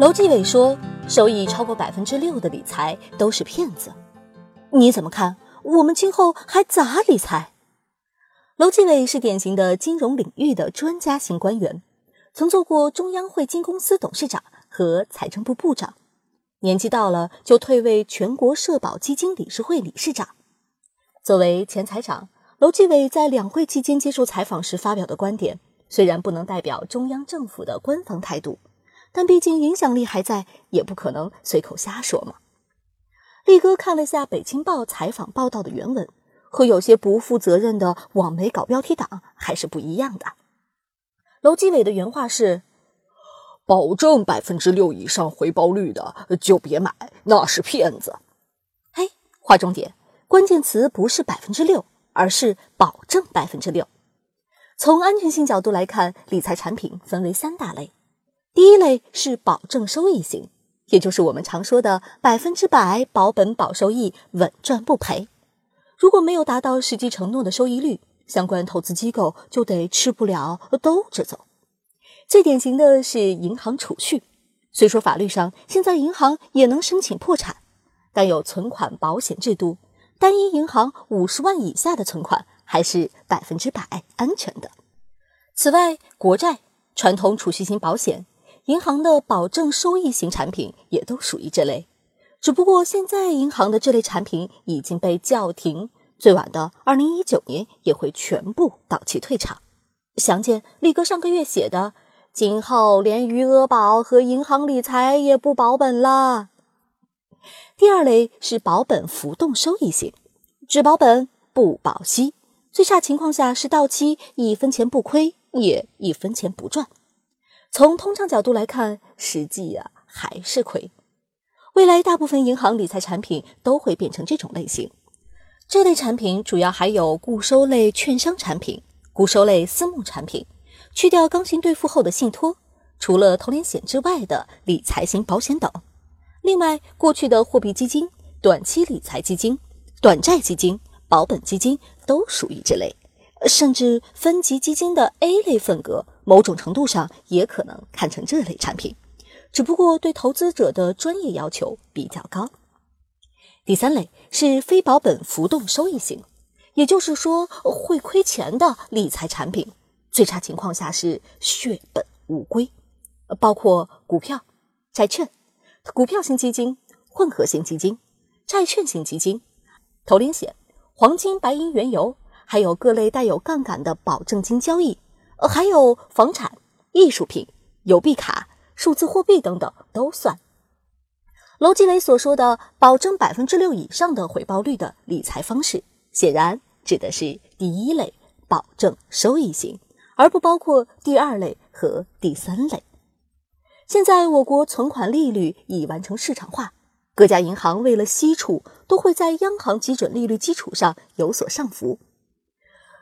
楼继伟说，收益超过百分之六的理财都是骗子。你怎么看？我们今后还咋理财？楼继伟是典型的金融领域的专家型官员，曾做过中央汇金公司董事长和财政部部长，年纪到了就退位全国社保基金理事会理事长。作为前财长，楼继伟在两会期间接受采访时发表的观点，虽然不能代表中央政府的官方态度，但毕竟影响力还在，也不可能随口瞎说嘛。力哥看了下《北青报》采访报道的原文。和有些不负责任的网媒搞标题党还是不一样的。楼继伟的原话是：“保证百分之六以上回报率的就别买，那是骗子。”嘿，划重点，关键词不是百分之六，而是保证百分之六。从安全性角度来看，理财产品分为三大类。第一类是保证收益型，也就是我们常说的百分之百保本保收益，稳赚不赔。如果没有达到实际承诺的收益率，相关投资机构就得吃不了兜着走。最典型的是银行储蓄，虽说法律上现在银行也能申请破产，但有存款保险制度，单一银行五十万以下的存款还是百分之百安全的。此外，国债、传统储蓄型保险、银行的保证收益型产品也都属于这类。只不过现在银行的这类产品已经被叫停，最晚的二零一九年也会全部到期退场。详见力哥上个月写的，今后连余额宝和银行理财也不保本了。第二类是保本浮动收益型，只保本不保息，最差情况下是到期一分钱不亏，也一分钱不赚。从通胀角度来看，实际啊还是亏。未来大部分银行理财产品都会变成这种类型。这类产品主要还有固收类券商产品、固收类私募产品、去掉刚性兑付后的信托，除了投连险之外的理财型保险等。另外，过去的货币基金、短期理财基金、短债基金、保本基金都属于这类，甚至分级基金的 A 类份额，某种程度上也可能看成这类产品。只不过对投资者的专业要求比较高。第三类是非保本浮动收益型，也就是说会亏钱的理财产品，最差情况下是血本无归，包括股票、债券、股票型基金、混合型基金、债券型基金、投连险、黄金、白银、原油，还有各类带有杠杆的保证金交易，呃，还有房产、艺术品、邮币卡。数字货币等等都算。楼继伟所说的保证百分之六以上的回报率的理财方式，显然指的是第一类保证收益型，而不包括第二类和第三类。现在我国存款利率已完成市场化，各家银行为了吸储，都会在央行基准利率基础上有所上浮。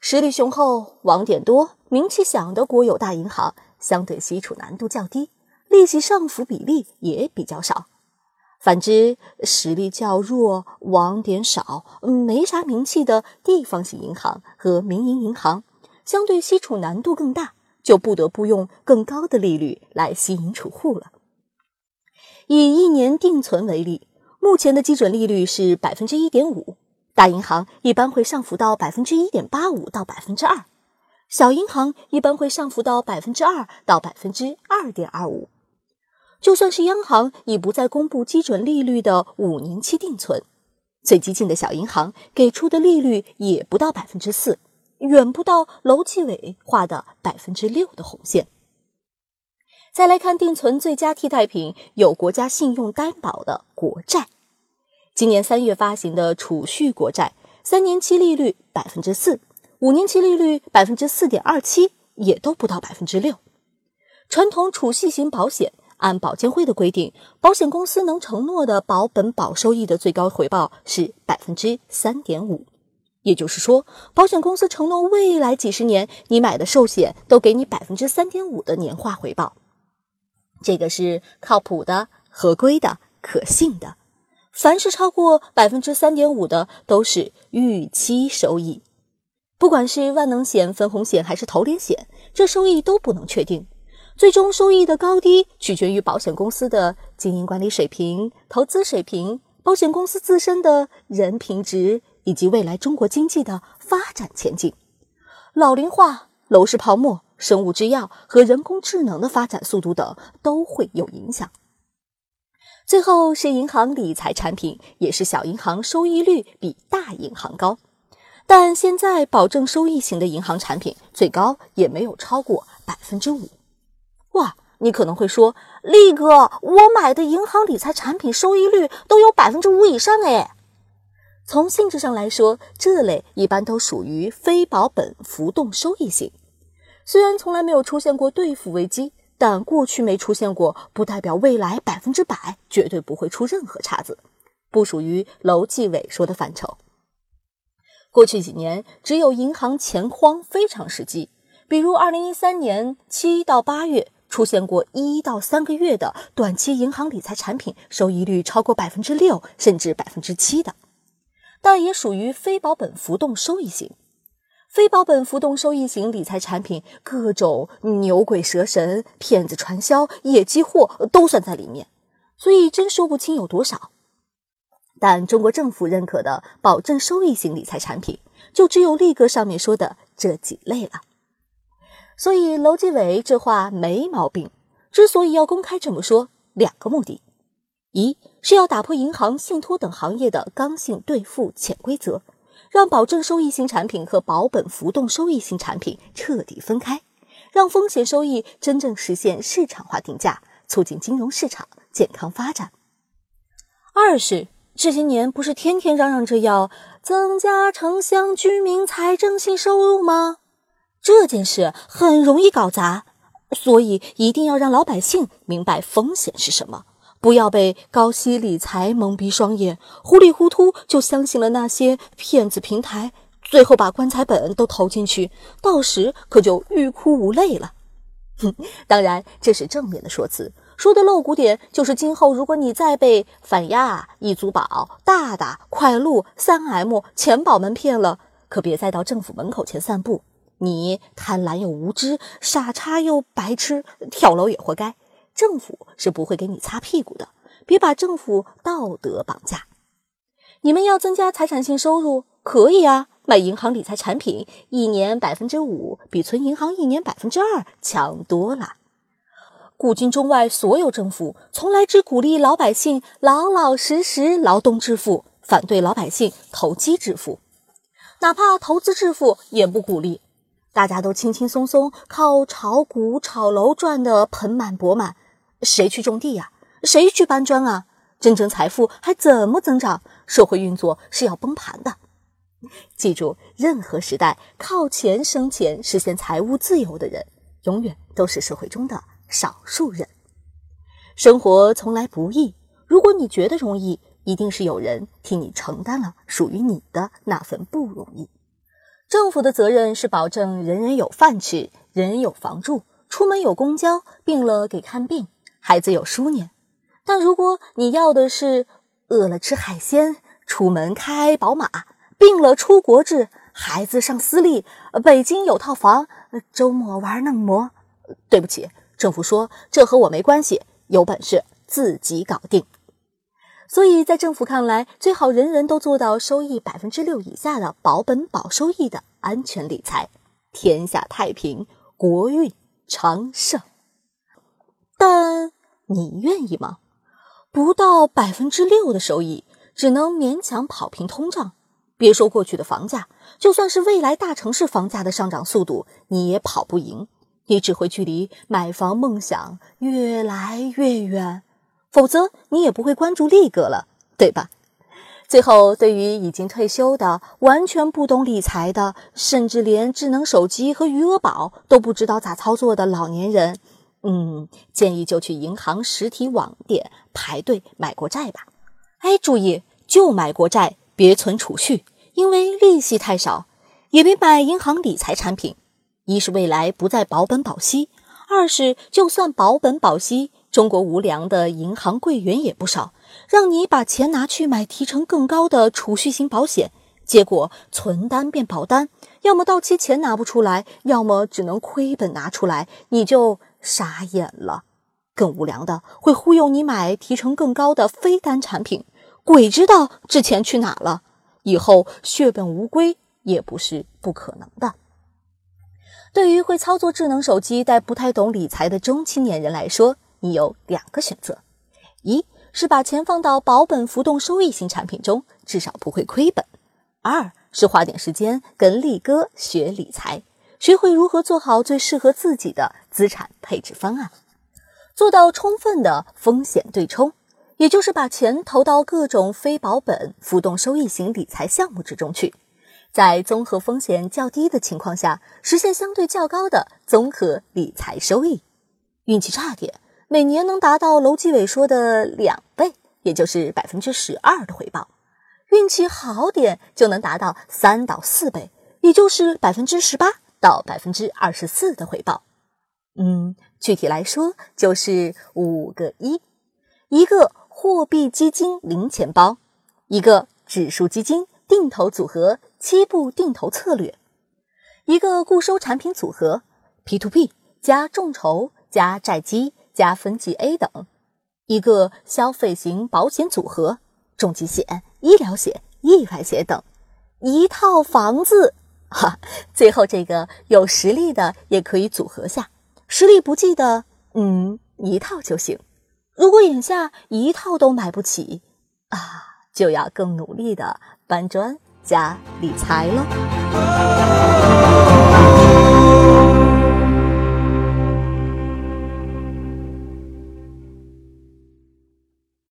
实力雄厚、网点多、名气响的国有大银行，相对吸储难度较低。利息上浮比例也比较少，反之，实力较弱、网点少、没啥名气的地方性银行和民营银行，相对吸储难度更大，就不得不用更高的利率来吸引储户了。以一年定存为例，目前的基准利率是百分之一点五，大银行一般会上浮到百分之一点八五到百分之二，小银行一般会上浮到百分之二到百分之二点二五。就算是央行已不再公布基准利率的五年期定存，最激进的小银行给出的利率也不到百分之四，远不到楼继伟画的百分之六的红线。再来看定存最佳替代品，有国家信用担保的国债。今年三月发行的储蓄国债，三年期利率百分之四，五年期利率百分之四点二七，也都不到百分之六。传统储蓄型保险。按保监会的规定，保险公司能承诺的保本保收益的最高回报是百分之三点五，也就是说，保险公司承诺未来几十年你买的寿险都给你百分之三点五的年化回报，这个是靠谱的、合规的、可信的。凡是超过百分之三点五的，都是预期收益。不管是万能险、分红险还是投连险，这收益都不能确定。最终收益的高低取决于保险公司的经营管理水平、投资水平、保险公司自身的人品值以及未来中国经济的发展前景。老龄化、楼市泡沫、生物制药和人工智能的发展速度等都会有影响。最后是银行理财产品，也是小银行收益率比大银行高，但现在保证收益型的银行产品最高也没有超过百分之五。哇，你可能会说，力哥，我买的银行理财产品收益率都有百分之五以上哎。从性质上来说，这类一般都属于非保本浮动收益型。虽然从来没有出现过兑付危机，但过去没出现过，不代表未来百分之百绝对不会出任何岔子，不属于楼继伟说的范畴。过去几年，只有银行钱荒非常时期，比如二零一三年七到八月。出现过一到三个月的短期银行理财产品收益率超过百分之六甚至百分之七的，但也属于非保本浮动收益型。非保本浮动收益型理财产品，各种牛鬼蛇神、骗子传销、野鸡货都算在里面，所以真说不清有多少。但中国政府认可的保证收益型理财产品，就只有力哥上面说的这几类了。所以，楼继伟这话没毛病。之所以要公开这么说，两个目的：一是要打破银行、信托等行业的刚性兑付潜规则，让保证收益型产品和保本浮动收益型产品彻底分开，让风险收益真正实现市场化定价，促进金融市场健康发展；二是这些年不是天天嚷嚷着要增加城乡居民财政性收入吗？这件事很容易搞砸，所以一定要让老百姓明白风险是什么，不要被高息理财蒙蔽双眼，糊里糊涂就相信了那些骗子平台，最后把棺材本都投进去，到时可就欲哭无泪了。哼，当然这是正面的说辞，说的露骨点就是，今后如果你再被反压、易租宝、大大、快路、三 M、钱宝们骗了，可别再到政府门口前散步。你贪婪又无知，傻叉又白痴，跳楼也活该。政府是不会给你擦屁股的，别把政府道德绑架。你们要增加财产性收入，可以啊，买银行理财产品，一年百分之五，比存银行一年百分之二强多了。古今中外，所有政府从来只鼓励老百姓老老实实劳动致富，反对老百姓投机致富，哪怕投资致富也不鼓励。大家都轻轻松松靠炒股、炒楼赚得盆满钵满，谁去种地呀？谁去搬砖啊？真正财富还怎么增长？社会运作是要崩盘的。记住，任何时代靠钱生钱、实现财务自由的人，永远都是社会中的少数人。生活从来不易，如果你觉得容易，一定是有人替你承担了属于你的那份不容易。政府的责任是保证人人有饭吃，人人有房住，出门有公交，病了给看病，孩子有书念。但如果你要的是饿了吃海鲜，出门开宝马，病了出国治，孩子上私立，北京有套房，周末玩嫩模，对不起，政府说这和我没关系，有本事自己搞定。所以在政府看来，最好人人都做到收益百分之六以下的保本保收益的安全理财，天下太平，国运昌盛。但你愿意吗？不到百分之六的收益，只能勉强跑平通胀。别说过去的房价，就算是未来大城市房价的上涨速度，你也跑不赢，你只会距离买房梦想越来越远。否则你也不会关注力哥了，对吧？最后，对于已经退休的、完全不懂理财的，甚至连智能手机和余额宝都不知道咋操作的老年人，嗯，建议就去银行实体网点排队买国债吧。哎，注意，就买国债，别存储蓄，因为利息太少；也别买银行理财产品，一是未来不再保本保息，二是就算保本保息。中国无良的银行柜员也不少，让你把钱拿去买提成更高的储蓄型保险，结果存单变保单，要么到期钱拿不出来，要么只能亏本拿出来，你就傻眼了。更无良的会忽悠你买提成更高的非单产品，鬼知道这钱去哪了，以后血本无归也不是不可能的。对于会操作智能手机但不太懂理财的中青年人来说，你有两个选择：一是把钱放到保本浮动收益型产品中，至少不会亏本；二是花点时间跟力哥学理财，学会如何做好最适合自己的资产配置方案。做到充分的风险对冲，也就是把钱投到各种非保本浮动收益型理财项目之中去，在综合风险较低的情况下，实现相对较高的综合理财收益。运气差点，每年能达到楼基伟说的两倍，也就是百分之十二的回报；运气好点，就能达到三到四倍，也就是百分之十八到百分之二十四的回报。嗯，具体来说就是五个一：一个货币基金零钱包，一个指数基金定投组合七步定投策略，一个固收产品组合 P to P 加众筹加债基加分级 A 等，一个消费型保险组合重疾险、医疗险、意外险等，一套房子。哈，最后这个有实力的也可以组合下。实力不济的，嗯，一套就行。如果眼下一套都买不起，啊，就要更努力的搬砖加理财了。